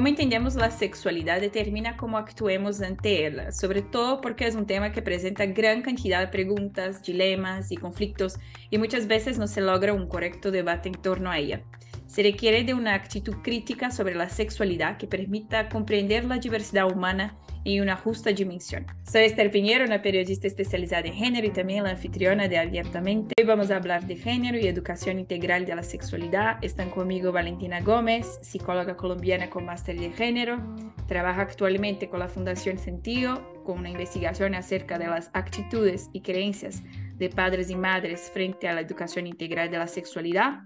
Como entendemos la sexualidad determina cómo actuemos ante ella, sobre todo porque es un tema que presenta gran cantidad de preguntas, dilemas y conflictos y muchas veces no se logra un correcto debate en torno a ella. Se requiere de una actitud crítica sobre la sexualidad que permita comprender la diversidad humana en una justa dimensión. Soy Esther Piñero, una periodista especializada en género y también la anfitriona de Abiertamente. Hoy vamos a hablar de género y educación integral de la sexualidad. Están conmigo Valentina Gómez, psicóloga colombiana con máster de género. Trabaja actualmente con la Fundación Sentido, con una investigación acerca de las actitudes y creencias de padres y madres frente a la educación integral de la sexualidad.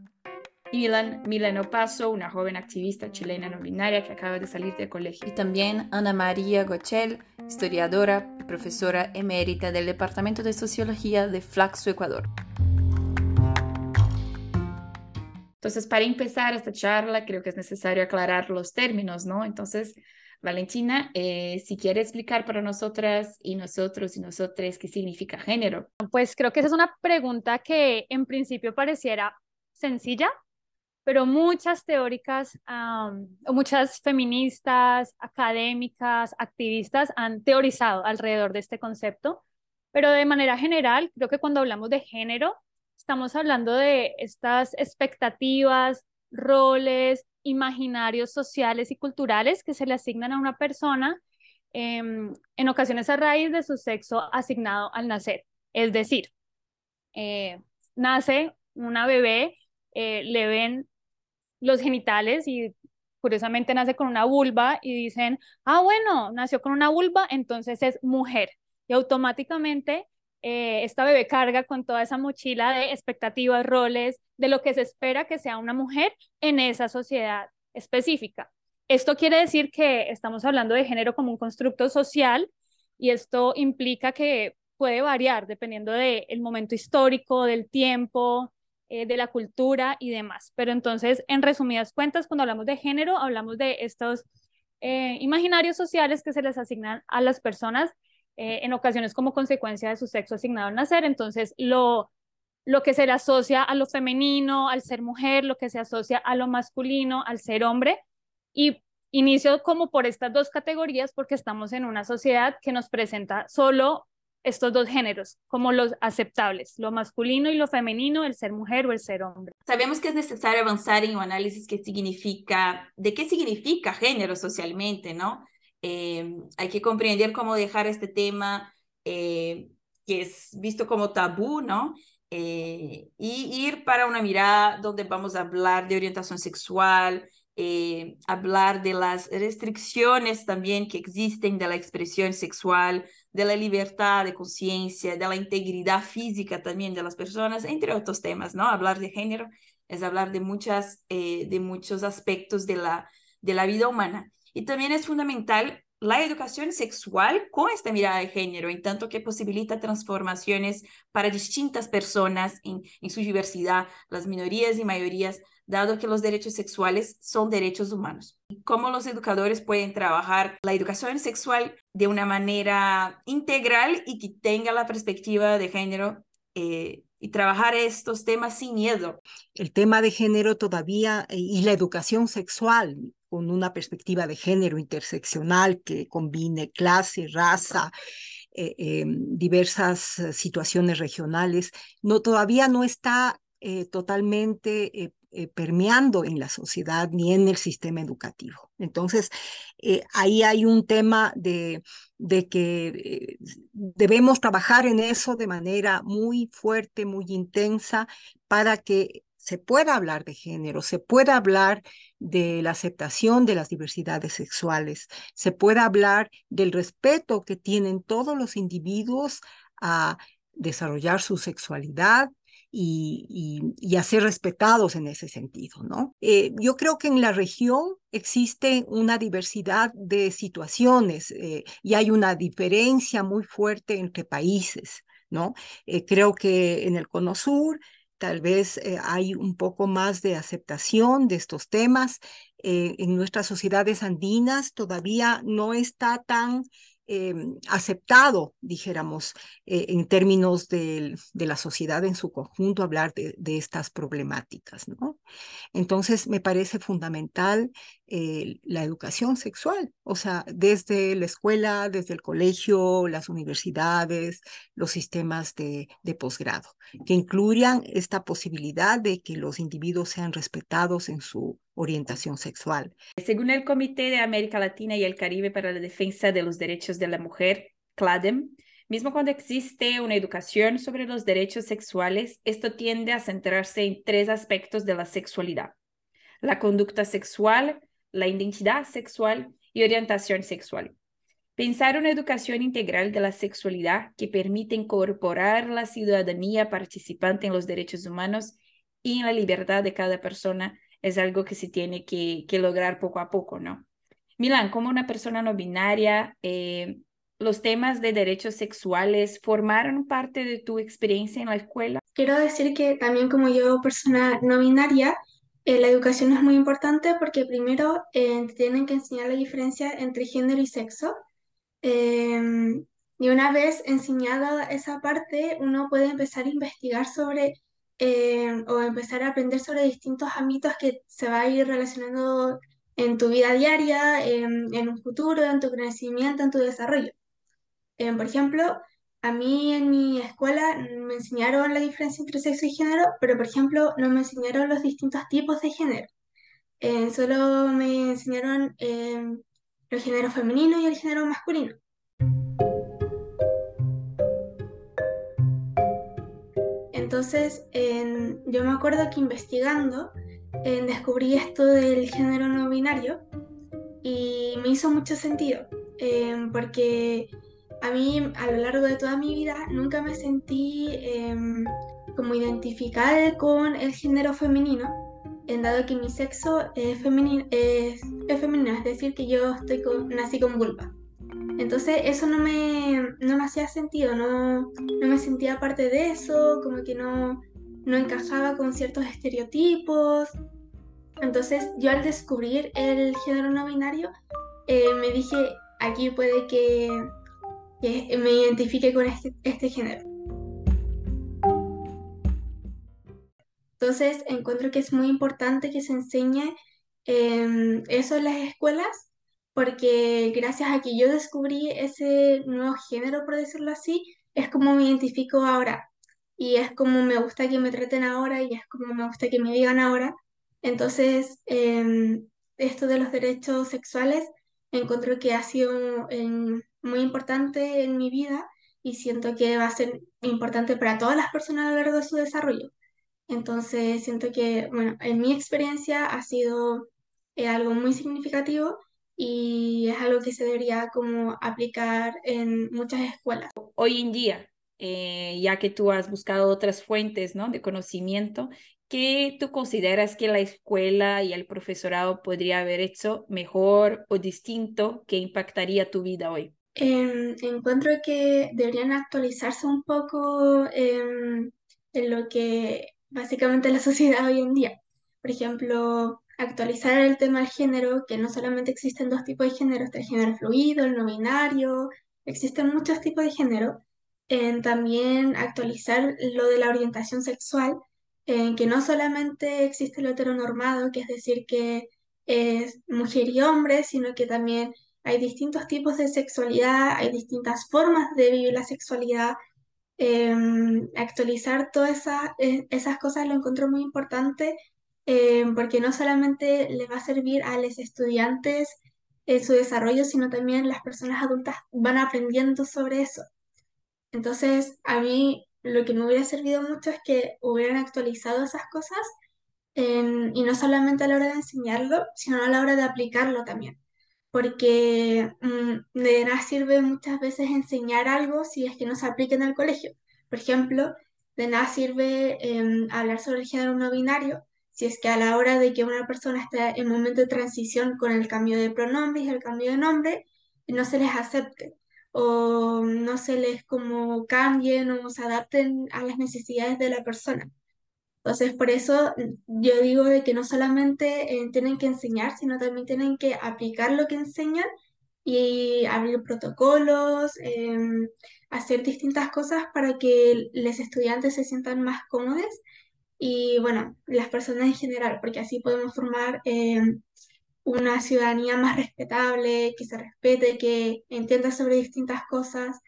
Milan Mileno Paso, una joven activista chilena no binaria que acaba de salir del colegio. Y también Ana María Gochel, historiadora y profesora emérita del Departamento de Sociología de Flaxo, Ecuador. Entonces, para empezar esta charla, creo que es necesario aclarar los términos, ¿no? Entonces, Valentina, eh, si quiere explicar para nosotras y nosotros y nosotras qué significa género. Pues creo que esa es una pregunta que en principio pareciera sencilla, pero muchas teóricas o muchas feministas, académicas, activistas han teorizado alrededor de este concepto, pero de manera general, creo que cuando hablamos de género, estamos hablando de estas expectativas, roles, imaginarios sociales y culturales que se le asignan a una persona em, en ocasiones a raíz de su sexo asignado al nacer. Es decir, eh, nace una bebé, eh, le ven los genitales y curiosamente nace con una vulva y dicen, ah, bueno, nació con una vulva, entonces es mujer. Y automáticamente eh, esta bebé carga con toda esa mochila de expectativas, roles, de lo que se espera que sea una mujer en esa sociedad específica. Esto quiere decir que estamos hablando de género como un constructo social y esto implica que puede variar dependiendo del momento histórico, del tiempo, eh, de la cultura y demás. Pero entonces, en resumidas cuentas, cuando hablamos de género, hablamos de estos eh, imaginarios sociales que se les asignan a las personas eh, en ocasiones como consecuencia de su sexo asignado al nacer. Entonces, lo, lo que se le asocia a lo femenino, al ser mujer, lo que se asocia a lo masculino, al ser hombre. Y inicio como por estas dos categorías porque estamos en una sociedad que nos presenta solo estos dos géneros como los aceptables, lo masculino y lo femenino, el ser mujer o el ser hombre. Sabemos que es necesario avanzar en un análisis que significa, de qué significa género socialmente, ¿no? Eh, hay que comprender cómo dejar este tema eh, que es visto como tabú, ¿no? Eh, y ir para una mirada donde vamos a hablar de orientación sexual, hablar de las restricciones también que existen de la expresión sexual, de la libertad de conciencia, de la integridad física también de las personas, entre otros temas, ¿no? Hablar de género es hablar de, muchas, eh, de muchos aspectos de la, de la vida humana. Y también es fundamental la educación sexual con esta mirada de género, en tanto que posibilita transformaciones para distintas personas en, en su diversidad, las minorías y mayorías, dado que los derechos sexuales son derechos humanos. ¿Cómo los educadores pueden trabajar la educación sexual de una manera integral y que tenga la perspectiva de género eh, y trabajar estos temas sin miedo? El tema de género todavía eh, y la educación sexual con una perspectiva de género interseccional que combine clase, raza, eh, em, diversas situaciones regionales, no, todavía no está totalmente eh, permeando en la sociedad ni en el sistema educativo. Entonces, eh, ahí hay un tema de, de que eh, debemos trabajar en eso de manera muy fuerte, muy intensa, para que se pueda hablar de género, se pueda hablar de la aceptación de las diversidades sexuales, se pueda hablar del respeto que tienen todos los individuos a desarrollar su sexualidad, y, y, a ser respetados en ese sentido, ¿no? Eh, yo creo que en la región existe una diversidad de situaciones eh, y hay una diferencia muy fuerte entre países, ¿no? Eh, creo que en el Cono Sur tal vez hay un poco más de aceptación de estos temas. en nuestras sociedades andinas todavía no está tan Em, aceptado, dijéramos, eh, en términos de, la sociedad en su conjunto, hablar de, estas problemáticas. ¿no? Entonces, me parece fundamental la educación sexual, o sea, desde la escuela, desde el colegio, las universidades, los sistemas de posgrado, que incluyan esta posibilidad de que los individuos sean respetados en su orientación sexual. Según el Comité de América Latina y el Caribe para la Defensa de los Derechos de la Mujer, CLADEM, mismo cuando existe una educación sobre los derechos sexuales, esto tiende a centrarse en tres aspectos de la sexualidad. La conducta sexual, la identidad sexual y orientación sexual. Pensar una educación integral de la sexualidad que permite incorporar la ciudadanía participante en los derechos humanos y en la libertad de cada persona es algo que se tiene que, lograr poco a poco, ¿no? Milan, como una persona no binaria, eh, ¿los temas de derechos sexuales formaron parte de tu experiencia en la escuela? Quiero decir que también como yo, persona no binaria, eh, la educación es muy importante porque primero eh, tienen que enseñar la diferencia entre género y sexo. Em, y una vez enseñada esa parte, uno puede empezar a investigar sobre eh, o empezar a aprender sobre distintos ámbitos que se va a ir relacionando en tu vida diaria, en un futuro, en tu crecimiento, en tu desarrollo. Por ejemplo, a mí en mi escuela me enseñaron la diferencia entre sexo y género, pero por ejemplo no me enseñaron los distintos tipos de género. Eh, solo me enseñaron el género femenino y el género masculino. Entonces, yo me acuerdo que investigando descubrí esto del género no binario y me hizo mucho sentido, em, porque a mí a lo largo de toda mi vida nunca me sentí em, como identificada con el género femenino, en dado que mi sexo es, femenino, es, femenino, es decir, que yo estoy nací con vulva. Entonces eso no me, no me hacía sentido, no, no me sentía parte de eso, como que no, no encajaba con ciertos estereotipos. Entonces yo al descubrir el género no binario, eh, me dije, aquí puede que, que me identifique con este, este, género. Entonces encuentro que es muy importante que se enseñe em, eso en las escuelas porque gracias a que yo descubrí ese nuevo género, por decirlo así, es como me identifico ahora y es como me gusta que me traten ahora y es como me gusta que me digan ahora. Entonces, em, esto de los derechos sexuales encuentro que ha sido muy importante en mi vida y siento que va a ser importante para todas las personas a lo largo de su desarrollo. Entonces, siento que, bueno, en mi experiencia ha sido eh, algo muy significativo y es algo que se debería como aplicar en muchas escuelas. Hoy en día, eh, ya que tú has buscado otras fuentes ¿no? de conocimiento, ¿qué tú consideras que la escuela y el profesorado podría haber hecho mejor o distinto que impactaría tu vida hoy? Em, encuentro que deberían actualizarse un poco en lo que básicamente la sociedad hoy en día. Por ejemplo, actualizar el tema del género, que no solamente existen dos tipos de género, el género fluido, el no binario, existen muchos tipos de género. En también actualizar lo de la orientación sexual, que no solamente existe lo heteronormado, que es decir, que es mujer y hombre, sino que también hay distintos tipos de sexualidad, hay distintas formas de vivir la sexualidad. Em, actualizar todas esas, e, esas cosas lo encuentro muy importante eh, porque no solamente le va a servir a los estudiantes en su desarrollo, sino también las personas adultas van aprendiendo sobre eso. Entonces, a mí lo que me hubiera servido mucho es que hubieran actualizado esas cosas y no solamente a la hora de enseñarlo, sino a la hora de aplicarlo también. Porque mm, de nada sirve muchas veces enseñar algo si es que no se aplica en el colegio. Por ejemplo, de nada sirve em, hablar sobre el género no binario si es que a la hora de que una persona está en momento de transición con el cambio de pronombres y el cambio de nombre, no se les acepte o no se les como cambien o se adapten a las necesidades de la persona. Entonces, por eso yo digo de que no solamente eh, tienen que enseñar, sino también tienen que aplicar lo que enseñan y abrir protocolos, em, hacer distintas cosas para que los estudiantes se sientan más cómodos y bueno, las personas en general, porque así podemos formar em, una ciudadanía más respetable, que se respete, que entienda sobre distintas cosas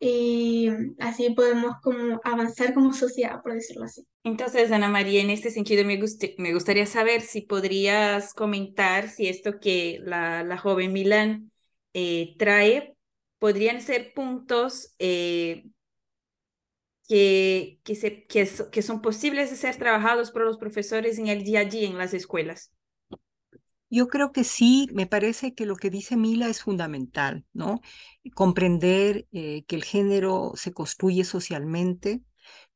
y así podemos como avanzar como sociedad, por decirlo así. Entonces, Ana María, en este sentido me, me gustaría saber si podrías comentar si esto que la, la joven Milán eh, trae podrían ser puntos eh, que, que, se, que, son posibles de ser trabajados por los profesores en el día a día en las escuelas. Yo creo que sí, me parece que lo que dice Mila es fundamental, ¿no? Comprender eh, que el género se construye socialmente,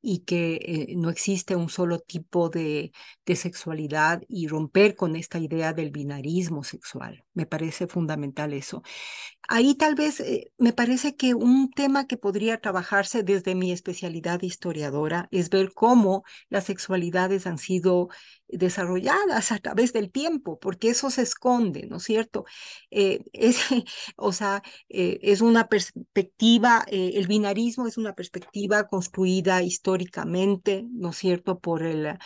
y que eh, no existe un solo tipo de, de, sexualidad y romper con esta idea del binarismo sexual. Me parece fundamental eso. Ahí tal vez eh, me parece que un tema que podría trabajarse desde mi especialidad historiadora es ver cómo las sexualidades han sido desarrolladas a través del tiempo, porque eso se esconde, ¿no es cierto? Eh, es, o sea, eh, es una perspectiva, el binarismo es una perspectiva construida históricamente, ¿no es cierto?, por el,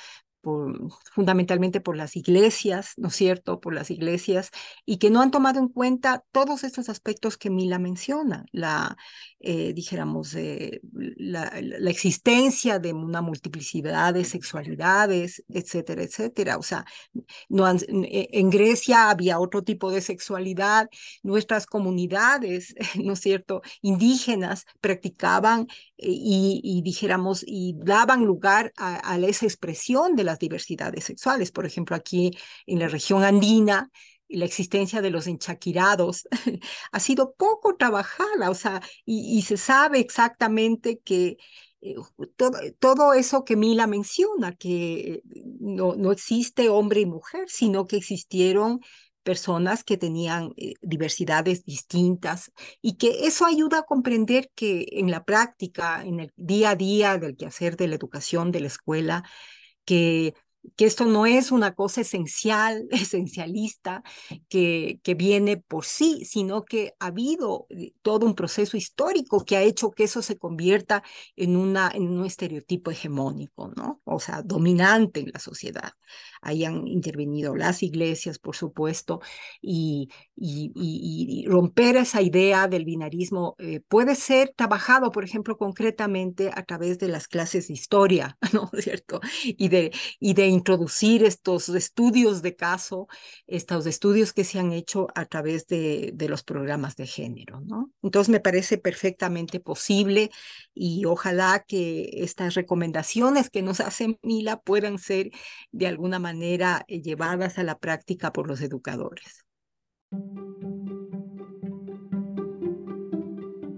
fundamentalmente por las iglesias, ¿no es cierto?, por las iglesias, y que no han tomado en cuenta todos estos aspectos que Mila menciona, la, eh, dijéramos, eh, la, la, existencia de una multiplicidad de sexualidades, etcétera, etcétera. O sea, no eh, en Grecia había otro tipo de sexualidad, nuestras comunidades, ¿no es cierto?, indígenas practicaban y, dijéramos, y daban lugar a, a esa expresión de diversidades sexuales. Por ejemplo, aquí en la región andina, la existencia de los enchaquirados ha sido poco trabajada, o sea, y, se sabe exactamente que eh, todo, eso que Mila menciona, que no, no existe hombre y mujer, sino que existieron personas que tenían eh, diversidades distintas y que eso ayuda a comprender que en la práctica, en el día a día del quehacer de la educación, de la escuela, que que esto no es una cosa esencial, esencialista, que, que viene por sí, sino que ha habido eh, todo un proceso histórico que ha hecho que eso se convierta en, una, en un estereotipo hegemónico, ¿no? O sea, dominante en la sociedad. Ahí han intervenido las iglesias, por supuesto, y, y, romper esa idea del binarismo eh, puede ser trabajado, por ejemplo, concretamente a través de las clases de historia, ¿no cierto? Y de, y de introducir estos estudios de caso, estos estudios que se han hecho a través de, de los programas de género, ¿no? Entonces me parece perfectamente posible y ojalá que estas recomendaciones que nos hace Mila puedan ser de alguna manera eh, llevadas a la práctica por los educadores.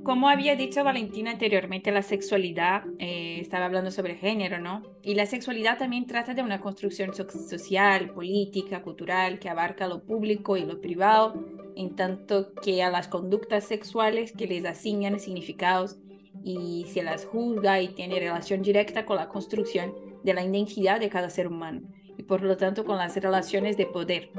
Como había dicho Valentina anteriormente, la sexualidad, eh, estaba hablando sobre género, ¿no? Y la sexualidad también trata de una construcción social, política, cultural, que abarca lo público y lo privado, en tanto que a las conductas sexuales que les asignan significados y se las juzga y tiene relación directa con la construcción de la identidad de cada ser humano y por lo tanto con las relaciones de poder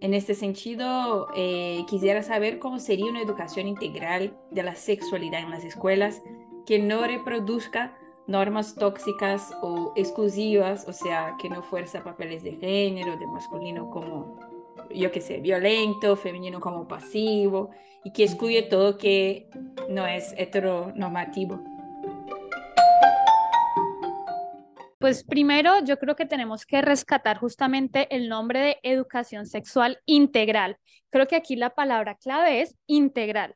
en este sentido, eh, quisiera saber cómo sería una educación integral de la sexualidad en las escuelas que no reproduzca normas tóxicas o exclusivas, o sea, que no fuerza papeles de género, de masculino como, yo qué sé, violento, femenino como pasivo, y que excluye todo que no es heteronormativo. Pues primero yo creo que tenemos que rescatar justamente el nombre de educación sexual integral. Creo que aquí la palabra clave es integral.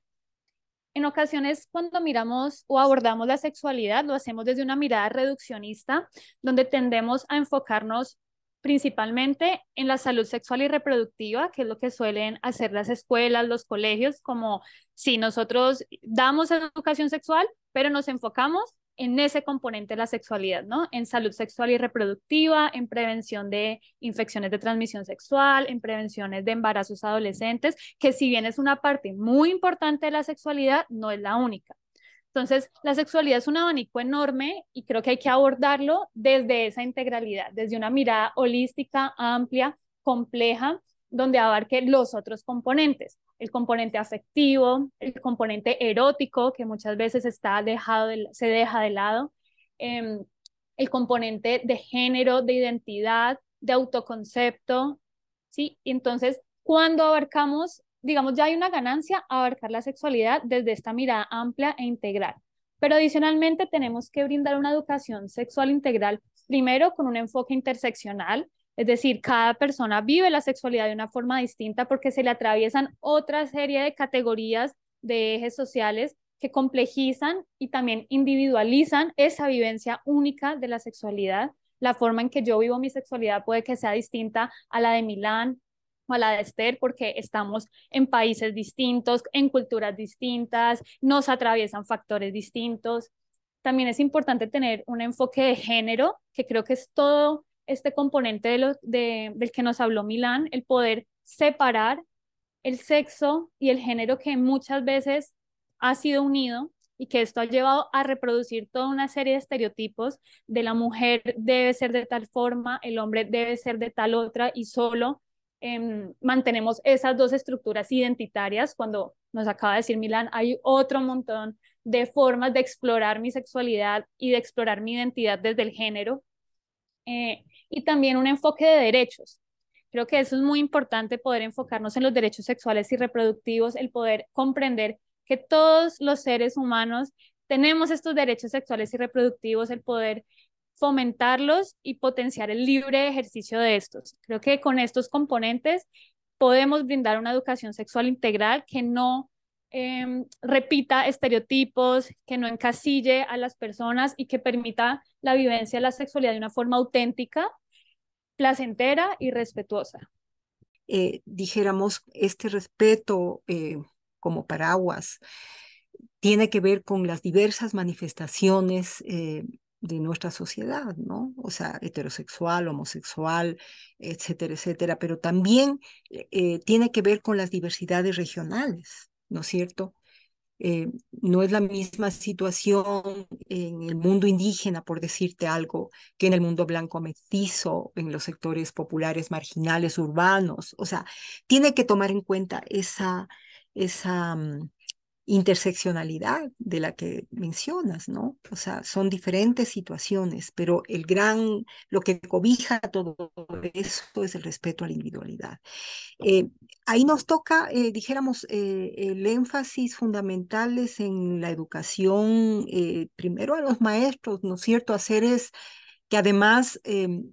En ocasiones cuando miramos o abordamos la sexualidad lo hacemos desde una mirada reduccionista, donde tendemos a enfocarnos principalmente en la salud sexual y reproductiva, que es lo que suelen hacer las escuelas, los colegios, como si nosotros damos educación sexual, pero nos enfocamos en ese componente de la sexualidad, ¿no? En salud sexual y reproductiva, en prevención de infecciones de transmisión sexual, en prevenciones de embarazos adolescentes, que si bien es una parte muy importante de la sexualidad, no es la única. Entonces, la sexualidad es un abanico enorme y creo que hay que abordarlo desde esa integralidad, desde una mirada holística, amplia, compleja, donde abarque los otros componentes. el componente afectivo, el componente erótico, que muchas veces está dejado se deja de lado, em, el componente de género, de identidad, de autoconcepto, ¿sí? Entonces, cuando abarcamos, digamos, ya hay una ganancia abarcar la sexualidad desde esta mirada amplia e integral. Pero adicionalmente tenemos que brindar una educación sexual integral, primero con un enfoque interseccional, es decir, cada persona vive la sexualidad de una forma distinta porque se le atraviesan otra serie de categorías de ejes sociales que complejizan y también individualizan esa vivencia única de la sexualidad. La forma en que yo vivo mi sexualidad puede que sea distinta a la de Milán o a la de Esther porque estamos en países distintos, en culturas distintas, nos atraviesan factores distintos. También es importante tener un enfoque de género, que creo que es todo este componente de del que nos habló Milán, el poder separar el sexo y el género que muchas veces ha sido unido y que esto ha llevado a reproducir toda una serie de estereotipos de la mujer debe ser de tal forma, el hombre debe ser de tal otra y solo em, mantenemos esas dos estructuras identitarias. Cuando nos acaba de decir Milán, hay otro montón de formas de explorar mi sexualidad y de explorar mi identidad desde el género. Eh, y también un enfoque de derechos. Creo que eso es muy importante, poder enfocarnos en los derechos sexuales y reproductivos, el poder comprender que todos los seres humanos tenemos estos derechos sexuales y reproductivos, el poder fomentarlos y potenciar el libre ejercicio de estos. Creo que con estos componentes podemos brindar una educación sexual integral que no em, repita estereotipos, que no encasille a las personas y que permita la vivencia de la sexualidad de una forma auténtica placentera y respetuosa. Eh, dijéramos, este respeto eh, como paraguas tiene que ver con las diversas manifestaciones eh, de nuestra sociedad, ¿no? O sea, heterosexual, homosexual, etcétera, etcétera, pero también tiene que ver con las diversidades regionales, ¿no es cierto? Eh, no es la misma situación en el mundo indígena, por decirte algo, que en el mundo blanco mestizo, en los sectores populares marginales urbanos. O sea, tiene que tomar en cuenta esa, esa mm, interseccionalidad de la que mencionas, ¿no? O sea, son diferentes situaciones, pero el gran, lo que cobija todo eso es el respeto a la individualidad. Eh, ahí nos toca, eh, dijéramos, eh, el énfasis fundamental es en la educación, primero a los maestros, ¿no es cierto? Hacer es que además em,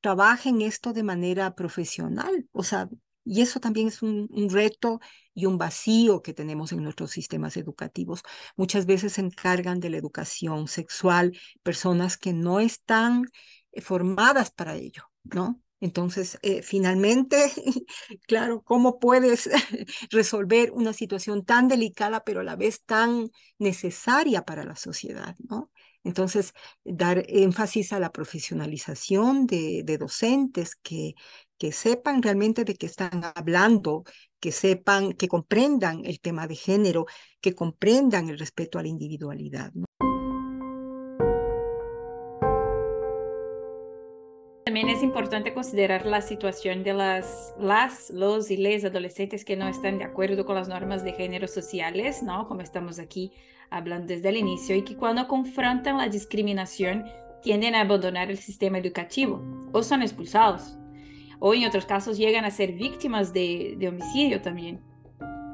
trabajen esto de manera profesional, o sea, y eso también es un, reto y un vacío que tenemos en nuestros sistemas educativos. Muchas veces se encargan de la educación sexual personas que no están eh, formadas para ello, ¿no? Entonces, eh, finalmente, claro, ¿cómo puedes resolver una situación tan delicada, pero a la vez tan necesaria para la sociedad, ¿no? Entonces, dar énfasis a la profesionalización de, de docentes que, que sepan realmente de qué están hablando, que sepan, que comprendan el tema de género, que comprendan el respeto a la individualidad. También es importante considerar la situación de las, las, los y les adolescentes que no están de acuerdo con las normas de género sociales, ¿no? Como estamos aquí hablando desde el inicio, y que cuando confrontan la discriminación tienden a abandonar el sistema educativo o son expulsados o en otros casos llegan a ser víctimas de, homicidio también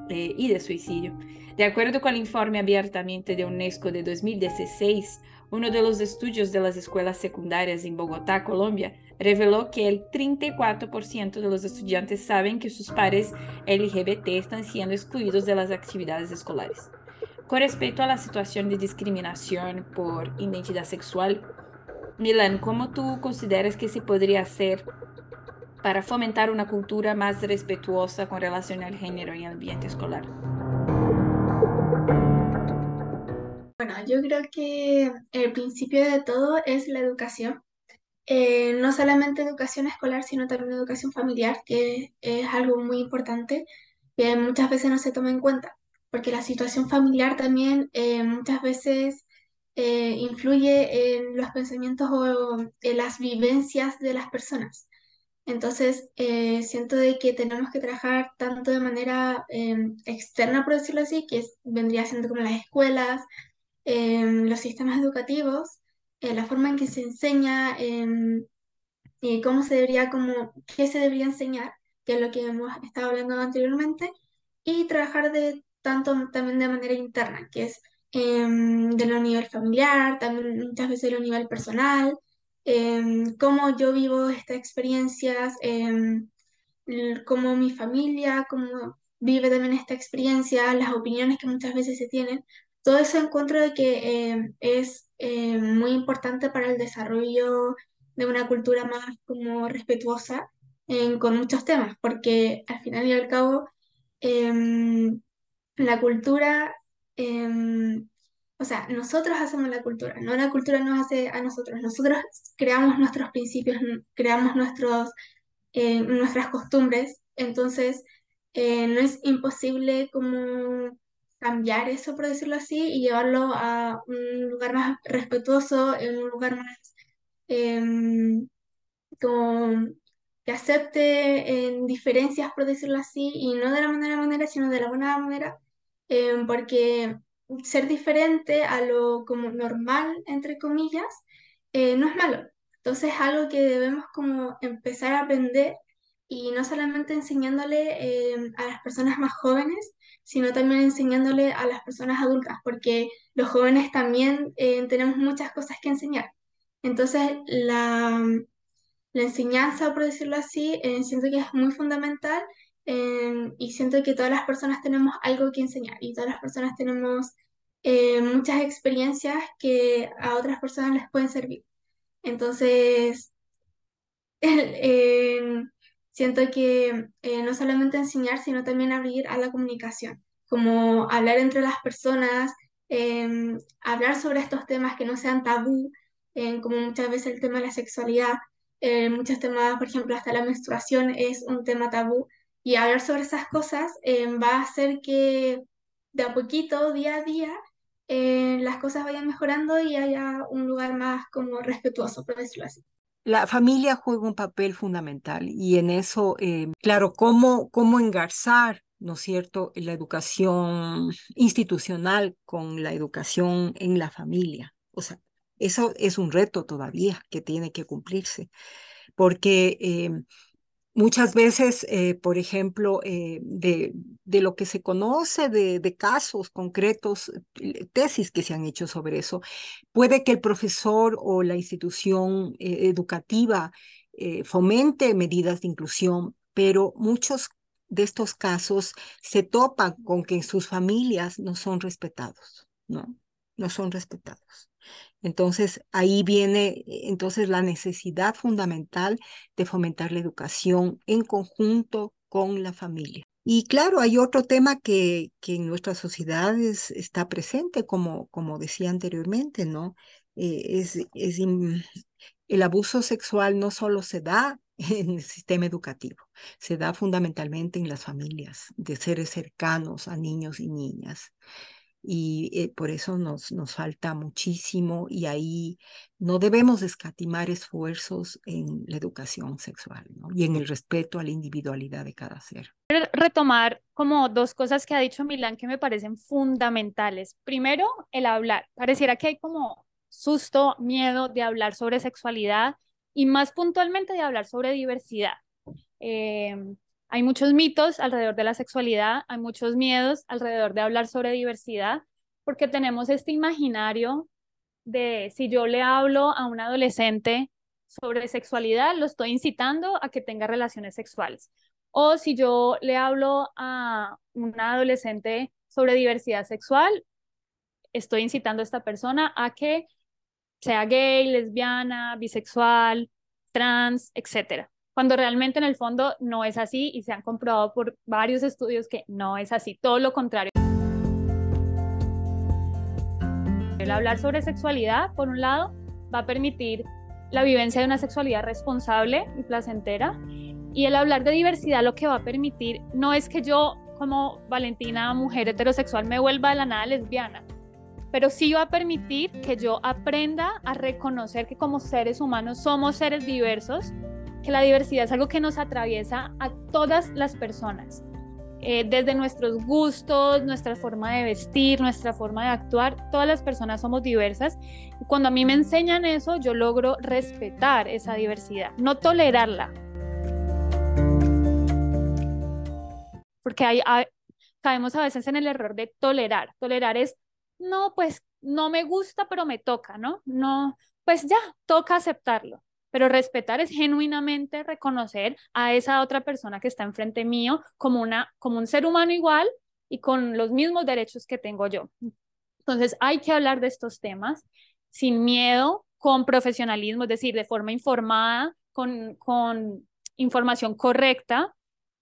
eh, y de suicidio. De acuerdo con el informe abiertamente de UNESCO de 2016, uno de los estudios de las escuelas secundarias en Bogotá, Colombia, reveló que el 34% de los estudiantes saben que sus pares LGBT están siendo excluidos de las actividades escolares. Con respecto a la situación de discriminación por identidad sexual, Milan, ¿cómo tú consideras que se podría hacer para fomentar una cultura más respetuosa con relación al género y ambiente escolar? Bueno, yo creo que el principio de todo es la educación. Eh, no solamente educación escolar, sino también educación familiar, que es algo muy importante que muchas veces no se toma en cuenta, porque la situación familiar también eh, muchas veces eh, influye en los pensamientos o en las vivencias de las personas. Entonces, eh, siento de que tenemos que trabajar tanto de manera em, externa, por decirlo así, que vendría siendo como las escuelas, em, los sistemas educativos, eh, la forma en que se enseña, em, y cómo se debería, como, qué se debería enseñar, que es lo que hemos estado hablando anteriormente, y trabajar de tanto también de manera interna, que es de lo nivel familiar, también muchas veces de lo nivel personal, cómo yo vivo estas experiencias, cómo mi familia, cómo vive también esta experiencia, las opiniones que muchas veces se tienen. Todo eso encuentro de que em, es muy importante para el desarrollo de una cultura más como respetuosa con muchos temas, porque al final y al cabo la cultura, o sea, nosotros hacemos la cultura, no la cultura nos hace a nosotros, nosotros creamos nuestros principios, creamos nuestros, eh, nuestras costumbres, entonces eh, no es imposible como cambiar eso, por decirlo así, y llevarlo a un lugar más respetuoso, en un lugar más em, como que acepte en diferencias, por decirlo así, y no de la manera manera, sino de la buena manera, em, porque ser diferente a lo como normal, entre comillas, eh, no es malo. Entonces es algo que debemos como empezar a aprender y no solamente enseñándole em, a las personas más jóvenes, sino también enseñándole a las personas adultas, porque los jóvenes también eh, tenemos muchas cosas que enseñar. Entonces, la, la enseñanza, por decirlo así, eh, siento que es muy fundamental eh, y siento que todas las personas tenemos algo que enseñar y todas las personas tenemos muchas experiencias que a otras personas les pueden servir. Entonces, siento que eh, no solamente enseñar, sino también abrir a la comunicación, como hablar entre las personas, hablar sobre estos temas que no sean tabú, como muchas veces el tema de la sexualidad, eh, muchos temas, por ejemplo, hasta la menstruación es un tema tabú, y hablar sobre esas cosas em, va a hacer que de a poquito, día a día, eh, las cosas vayan mejorando y haya un lugar más como respetuoso, por decirlo así. La familia juega un papel fundamental y en eso, eh, claro, cómo, cómo engarzar, ¿no es cierto?, la educación institucional con la educación en la familia. O sea, eso es un reto todavía que tiene que cumplirse, porque Muchas veces, eh, por ejemplo, eh, de, de, lo que se conoce de, casos concretos, eh, tesis que se han hecho sobre eso, puede que el profesor o la institución educativa fomente medidas de inclusión, pero muchos de estos casos se topan con que sus familias no son respetados, ¿no? No son respetados. Entonces, ahí viene entonces la necesidad fundamental de fomentar la educación en conjunto con la familia. Y claro, hay otro tema que, que en nuestras sociedades está presente, como, como decía anteriormente, ¿no? Eh, es, es el abuso sexual no solo se da en el sistema educativo, se da fundamentalmente en las familias de seres cercanos a niños y niñas y eh, por eso nos, nos falta muchísimo y ahí no debemos escatimar esfuerzos en la educación sexual y en el respeto a la individualidad de cada ser. Retomar como dos cosas que ha dicho Milán que me parecen fundamentales. Primero, el hablar. Pareciera que hay como susto, miedo de hablar sobre sexualidad y más puntualmente de hablar sobre diversidad. Eh, hay muchos mitos alrededor de la sexualidad, hay muchos miedos alrededor de hablar sobre diversidad, porque tenemos este imaginario de si yo le hablo a un adolescente sobre sexualidad, lo estoy incitando a que tenga relaciones sexuales. O si yo le hablo a un adolescente sobre diversidad sexual, estoy incitando a esta persona a que sea gay, lesbiana, bisexual, trans, etcétera cuando realmente en el fondo no es así y se han comprobado por varios estudios que no es así, todo lo contrario. El hablar sobre sexualidad, por un lado, va a permitir la vivencia de una sexualidad responsable y placentera. Y el hablar de diversidad lo que va a permitir no es que yo como Valentina, mujer heterosexual, me vuelva de la nada lesbiana, pero sí va a permitir que yo aprenda a reconocer que como seres humanos somos seres diversos que la diversidad es algo que nos atraviesa a todas las personas. Eh, desde nuestros gustos, nuestra forma de vestir, nuestra forma de actuar, todas las personas somos diversas. Y cuando a mí me enseñan eso, yo logro respetar esa diversidad, no tolerarla. Porque hay, caemos a veces en el error de tolerar. Tolerar es, no, pues no me gusta, pero me toca, ¿no? No, pues ya, toca aceptarlo. Pero respetar es genuinamente reconocer a esa otra persona que está enfrente mío como, una, como un ser humano igual y con los mismos derechos que tengo yo. Entonces hay que hablar de estos temas sin miedo, con profesionalismo, es decir, de forma informada, con, con información correcta.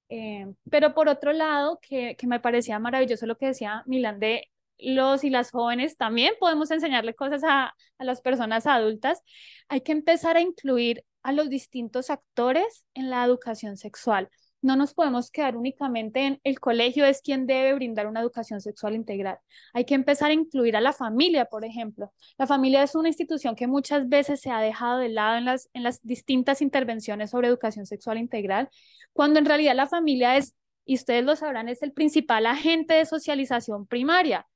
Eh, pero por otro lado, que, que me parecía maravilloso lo que decía Milán de los y las jóvenes también podemos enseñarle cosas a, a, las personas adultas, hay que empezar a incluir a los distintos actores en la educación sexual. No nos podemos quedar únicamente en el colegio es quien debe brindar una educación sexual integral. Hay que empezar a incluir a la familia, por ejemplo. La familia es una institución que muchas veces se ha dejado de lado en las, en las distintas intervenciones sobre educación sexual integral, cuando en realidad la familia es, y ustedes lo sabrán, es el principal agente de socialización primaria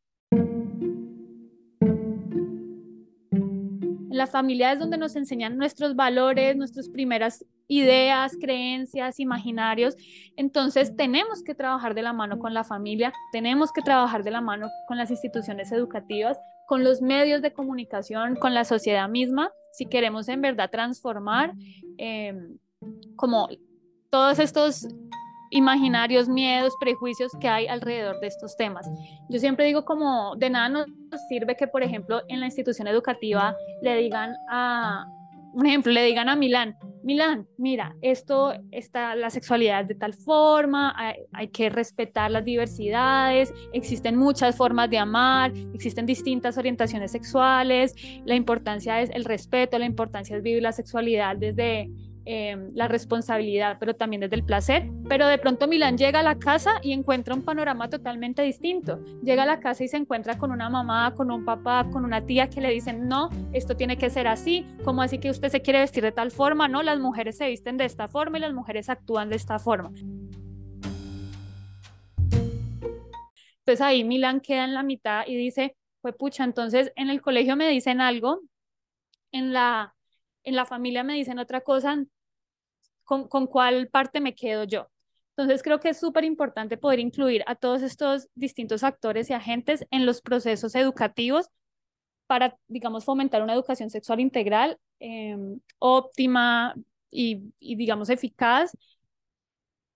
la familia es donde nos enseñan nuestros valores, nuestras primeras ideas, creencias, imaginarios. Entonces tenemos que trabajar de la mano con la familia, tenemos que trabajar de la mano con las instituciones educativas, con los medios de comunicación, con la sociedad misma, si queremos en verdad transformar eh, como todos estos imaginarios, miedos, prejuicios que hay alrededor de estos temas. Yo siempre digo como de nada nos sirve que, por ejemplo, en la institución educativa le digan a, un ejemplo, le digan a Milán, Milán, mira, esto está la sexualidad de tal forma, hay, hay, que respetar las diversidades, existen muchas formas de amar, existen distintas orientaciones sexuales, la importancia es el respeto, la importancia es vivir la sexualidad desde Em, la responsabilidad, pero también desde el placer. Pero de pronto Milán llega a la casa y encuentra un panorama totalmente distinto. Llega a la casa y se encuentra con una mamá, con un papá, con una tía que le dicen, no, esto tiene que ser así, ¿cómo así que usted se quiere vestir de tal forma? No, las mujeres se visten de esta forma y las mujeres actúan de esta forma. Entonces ahí Milán queda en la mitad y dice, pues pucha, entonces en el colegio me dicen algo, en la en la familia me dicen otra cosa, ¿con, con cuál parte me quedo yo? Entonces creo que es súper importante poder incluir a todos estos distintos actores y agentes en los procesos educativos para, digamos, fomentar una educación sexual integral em, óptima y, digamos, eficaz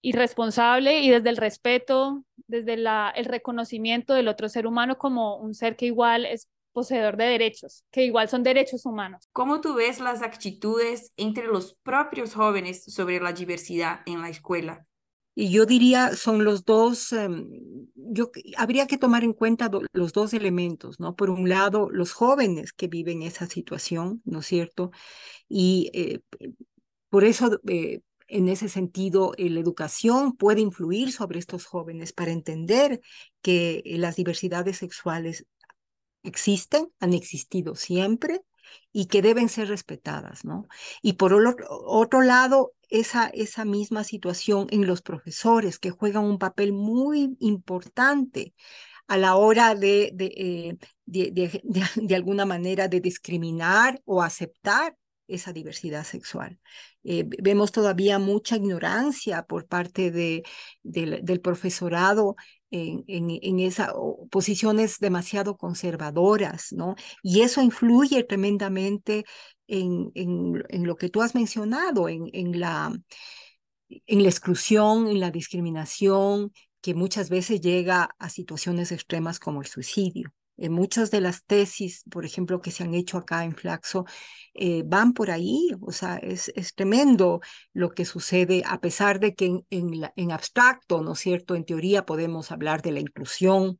y responsable y desde el respeto, desde la, el reconocimiento del otro ser humano como un ser que igual es poseedor de derechos, que igual son derechos humanos. ¿Cómo tú ves las actitudes entre los propios jóvenes sobre la diversidad en la escuela? Y yo diría, son los dos, um, yo, habría que tomar en cuenta do, los dos elementos, ¿no? Por un lado, los jóvenes que viven esa situación, ¿no es cierto? Y eh, por eso, eh, en ese sentido, eh, la educación puede influir sobre estos jóvenes para entender que las diversidades sexuales existen, han existido siempre y que deben ser respetadas, ¿no? Y por otro lado, esa, esa misma situación en los profesores que juegan un papel muy importante a la hora de, de, eh, de, de, alguna manera de discriminar o aceptar esa diversidad sexual. Eh, vemos todavía mucha ignorancia por parte de, de, del profesorado en, en, esas posiciones demasiado conservadoras, ¿no? Y eso influye tremendamente en, en, en lo que tú has mencionado, en, en, la, en la exclusión, en la discriminación, que muchas veces llega a situaciones extremas como el suicidio. En muchas de las tesis, por ejemplo, que se han hecho acá en Flaxo, eh, van por ahí. O sea, es, es, tremendo lo que sucede, a pesar de que en, en, abstracto, ¿no es cierto? En teoría podemos hablar de la inclusión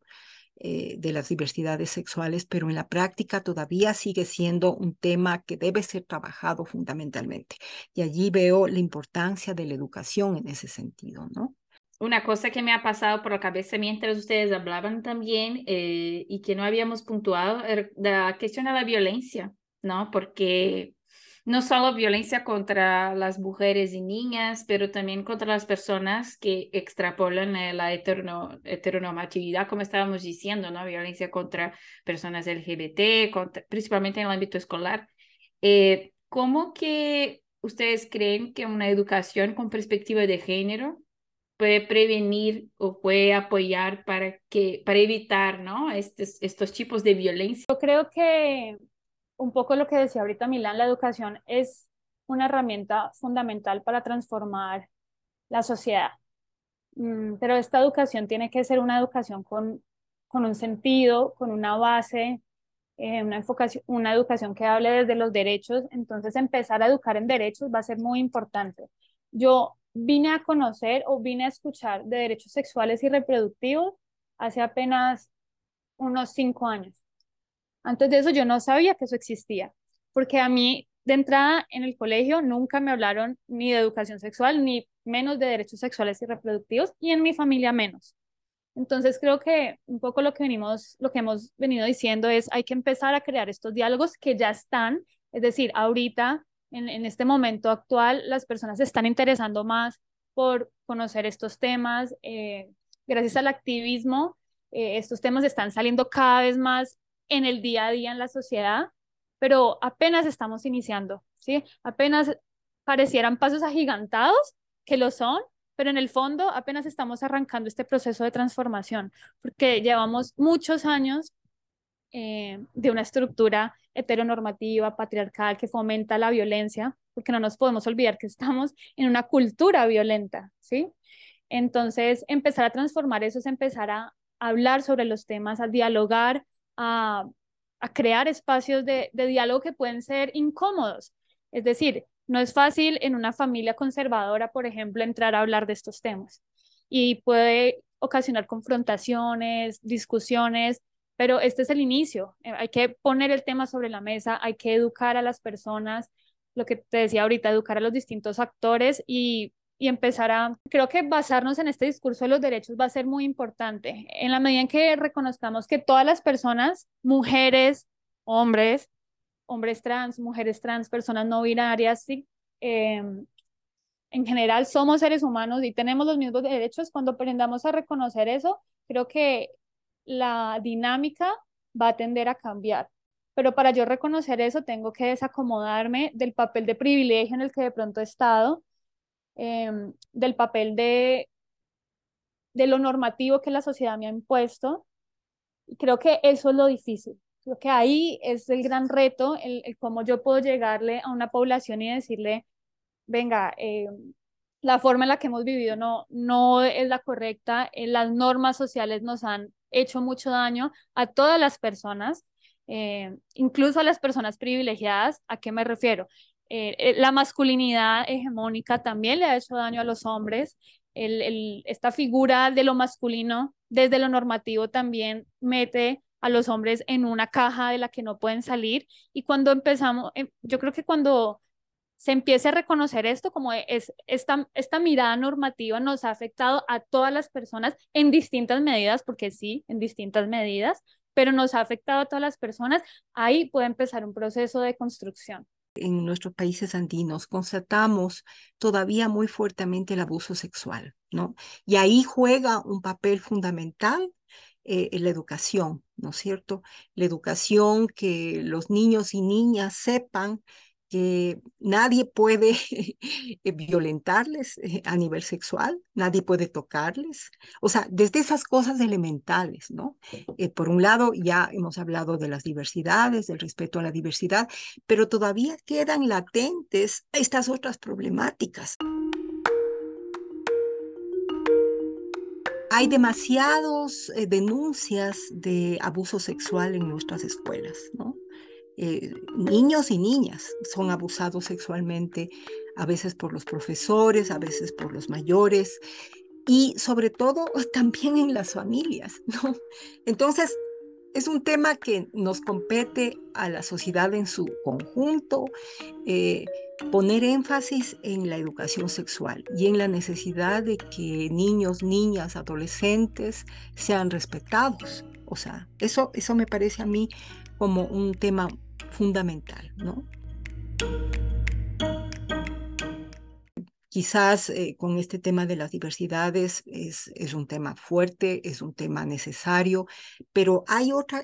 eh, de las diversidades sexuales, pero en la práctica todavía sigue siendo un tema que debe ser trabajado fundamentalmente. Y allí veo la importancia de la educación en ese sentido, ¿no? Una cosa que me ha pasado por la cabeza mientras ustedes hablaban también eh, y que no habíamos puntuado era la cuestión de la violencia, ¿no? Porque no solo violencia contra las mujeres y niñas, pero también contra las personas que extrapolan la heteronormatividad, como estábamos diciendo, ¿no? Violencia contra personas LGBT, principalmente en el ámbito escolar. Eh, ¿Cómo que ustedes creen que una educación con perspectiva de género puede prevenir o puede apoyar para, que, para evitar ¿no? estos, estos tipos de violencia? Yo creo que un poco lo que decía ahorita Milán, la educación es una herramienta fundamental para transformar la sociedad. Mm, pero esta educación tiene que ser una educación con, con un sentido, con una base, eh, una, enfocación, una educación que hable desde los derechos. Entonces, empezar a educar en derechos va a ser muy importante. Yo vine a conocer o vine a escuchar de derechos sexuales y reproductivos hace apenas unos cinco años. Antes de eso yo no sabía que eso existía, porque a mí de entrada en el colegio nunca me hablaron ni de educación sexual, ni menos de derechos sexuales y reproductivos, y en mi familia menos. Entonces creo que un poco lo que venimos, lo que hemos venido diciendo es hay que empezar a crear estos diálogos que ya están, es decir, ahorita en, este momento actual las personas se están interesando más por conocer estos temas. Eh, gracias al activismo, eh, estos temas están saliendo cada vez más en el día a día en la sociedad, pero apenas estamos iniciando, ¿sí? Apenas parecieran pasos agigantados, que lo son, pero en el fondo apenas estamos arrancando este proceso de transformación, porque llevamos muchos años eh, de una estructura heteronormativa, patriarcal, que fomenta la violencia, porque no nos podemos olvidar que estamos en una cultura violenta, ¿sí? Entonces, empezar a transformar eso es empezar a hablar sobre los temas, a dialogar, a, crear espacios de, de diálogo que pueden ser incómodos. Es decir, no es fácil en una familia conservadora, por ejemplo, entrar a hablar de estos temas y puede ocasionar confrontaciones, discusiones, pero este es el inicio. Eh, hay que poner el tema sobre la mesa, hay que educar a las personas, lo que te decía ahorita, educar a los distintos actores y, y empezar a, creo que basarnos en este discurso de los derechos va a ser muy importante. En la medida en que reconozcamos que todas las personas, mujeres, hombres, hombres trans, mujeres trans, personas no binarias, sí, em, en general somos seres humanos y tenemos los mismos derechos, cuando aprendamos a reconocer eso, creo que la dinámica va a tender a cambiar. Pero para yo reconocer eso, tengo que desacomodarme del papel de privilegio en el que de pronto he estado, em, del papel de, de lo normativo que la sociedad me ha impuesto. Y creo que eso es lo difícil. Creo que ahí es el gran reto, el, cómo yo puedo llegarle a una población y decirle, venga, em, la forma en la que hemos vivido no, no es la correcta, eh, las normas sociales nos han hecho mucho daño a todas las personas, eh, incluso a las personas privilegiadas. ¿A qué me refiero? Eh, la masculinidad hegemónica también le ha hecho daño a los hombres. esta figura de lo masculino desde lo normativo también mete a los hombres en una caja de la que no pueden salir. Y cuando empezamos, yo creo que cuando se empiece a reconocer esto como es esta, esta mirada normativa nos ha afectado a todas las personas en distintas medidas, porque sí, en distintas medidas, pero nos ha afectado a todas las personas, ahí puede empezar un proceso de construcción. En nuestros países andinos constatamos todavía muy fuertemente el abuso sexual, ¿no? Y ahí juega un papel fundamental eh, la educación, ¿no es cierto? La educación que los niños y niñas sepan que nadie puede eh, violentarles eh, a nivel sexual, nadie puede tocarles. O sea, desde esas cosas elementales, ¿no? Eh, por un lado, ya hemos hablado de las diversidades, del respeto a la diversidad, pero todavía quedan latentes estas otras problemáticas. Hay demasiadas denuncias de abuso sexual en nuestras escuelas, ¿no? Eh, niños y niñas son abusados sexualmente, a veces por los profesores, a veces por los mayores y sobre todo también en las familias, ¿no? Entonces, es un tema que nos compete a la sociedad en su conjunto, eh, poner énfasis en la educación sexual y en la necesidad de que niños, niñas, adolescentes sean respetados. O sea, eso, eso me parece a mí como un tema fundamental, ¿no? Quizás eh, con este tema de las diversidades es, un tema fuerte, es un tema necesario, pero hay otra,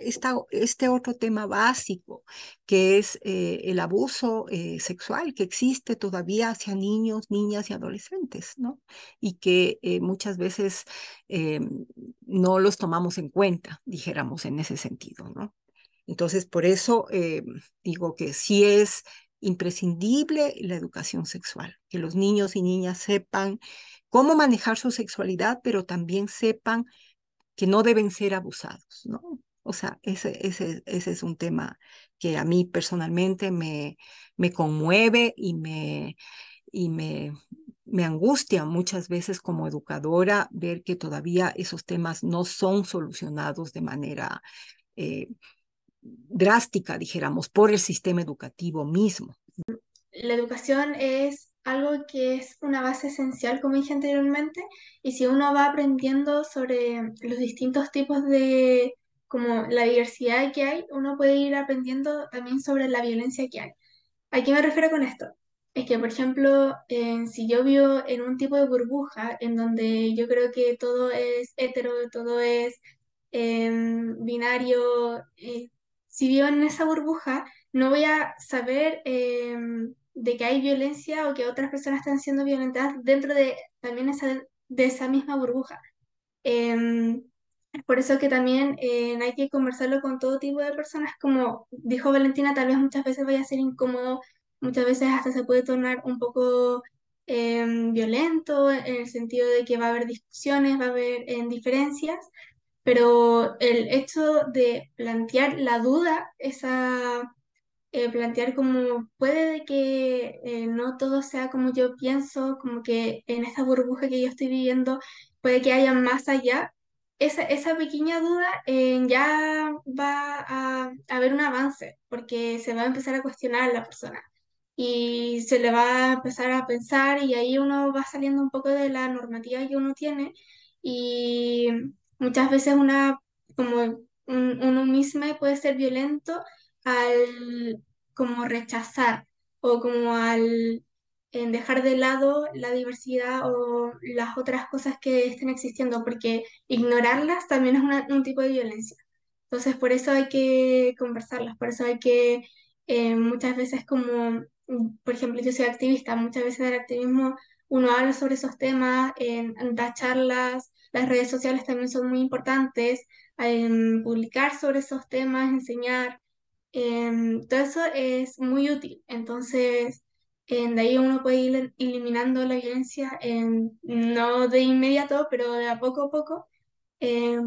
este otro tema básico, que es eh, el abuso eh, sexual que existe todavía hacia niños, niñas y adolescentes, ¿no? Y que muchas veces no los tomamos en cuenta, dijéramos, en ese sentido, ¿no? Entonces, por eso digo que sí es imprescindible la educación sexual, que los niños y niñas sepan cómo manejar su sexualidad, pero también sepan que no deben ser abusados, ¿no? O sea, ese, ese, ese es un tema que a mí personalmente me, me conmueve y me, y me, me angustia muchas veces como educadora ver que todavía esos temas no son solucionados de manera eh, drástica, dijéramos, por el sistema educativo mismo. La educación es algo que es una base esencial, como dije anteriormente, y si uno va aprendiendo sobre los distintos tipos de, como la diversidad que hay, uno puede ir aprendiendo también sobre la violencia que hay. ¿A qué me refiero con esto? Es que, por ejemplo, si yo vivo en un tipo de burbuja en donde yo creo que todo es hetero, todo es em, binario, eh, si vivo en esa burbuja, no voy a saber em, de que hay violencia o que otras personas están siendo violentadas dentro de también esa, de esa misma burbuja. Em, por eso que también eh, hay que conversarlo con todo tipo de personas, como dijo Valentina, tal vez muchas veces vaya a ser incómodo, muchas veces hasta se puede tornar un poco em, violento en el sentido de que va a haber discusiones, va a haber diferencias, pero el hecho de plantear la duda, esa, eh, plantear como puede que eh, no todo sea como yo pienso, como que en esta burbuja que yo estoy viviendo puede que haya más allá, esa, esa pequeña duda eh, ya va a, haber un avance, porque se va a empezar a cuestionar a la persona. Y se le va a empezar a pensar y ahí uno va saliendo un poco de la normativa que uno tiene y Muchas veces una, como uno mismo puede ser violento al como rechazar o como al en dejar de lado la diversidad o las otras cosas que estén existiendo, porque ignorarlas también es un tipo de violencia. Entonces, por eso hay que conversarlas, por eso hay que eh, muchas veces como, por ejemplo, yo soy activista, muchas veces del activismo uno habla sobre esos temas, en, da charlas, las redes sociales también son muy importantes, en publicar sobre esos temas, enseñar, todo eso es muy útil. Entonces, de ahí uno puede ir eliminando la violencia, no de inmediato, pero de a poco a poco,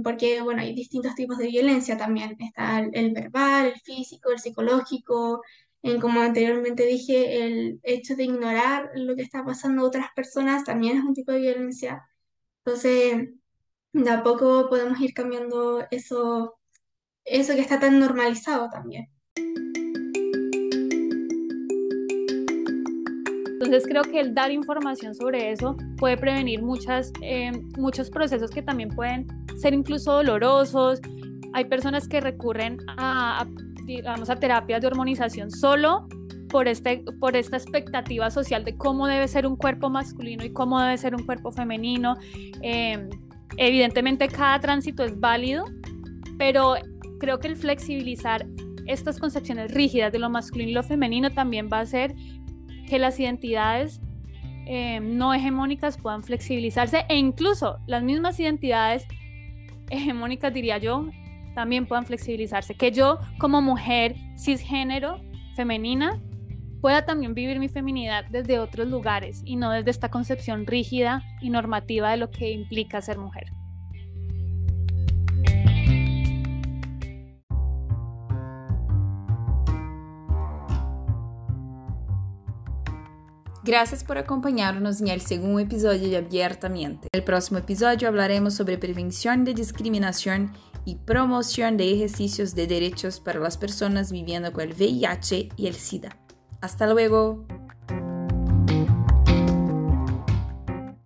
porque, bueno, hay distintos tipos de violencia también. Está el, verbal, el físico, el psicológico, en, como anteriormente dije, el hecho de ignorar lo que está pasando a otras personas también es un tipo de violencia. Entonces, de a poco podemos ir cambiando eso, eso que está tan normalizado también. Entonces creo que el dar información sobre eso puede prevenir muchas, eh, muchos procesos que también pueden ser incluso dolorosos. Hay personas que recurren a digamos, a terapias de hormonización solo por, este, por esta expectativa social de cómo debe ser un cuerpo masculino y cómo debe ser un cuerpo femenino. Em, evidentemente cada tránsito es válido, pero creo que el flexibilizar estas concepciones rígidas de lo masculino y lo femenino también va a hacer que las identidades em, no hegemónicas puedan flexibilizarse e incluso las mismas identidades hegemónicas, diría yo, también puedan flexibilizarse, que yo como mujer cisgénero femenina pueda también vivir mi feminidad desde otros lugares y no desde esta concepción rígida y normativa de lo que implica ser mujer. Gracias por acompañarnos en el segundo episodio de Abiertamente. En el próximo episodio hablaremos sobre prevención de discriminación y promoción de ejercicios de derechos para las personas viviendo con el VIH y el SIDA. Hasta luego.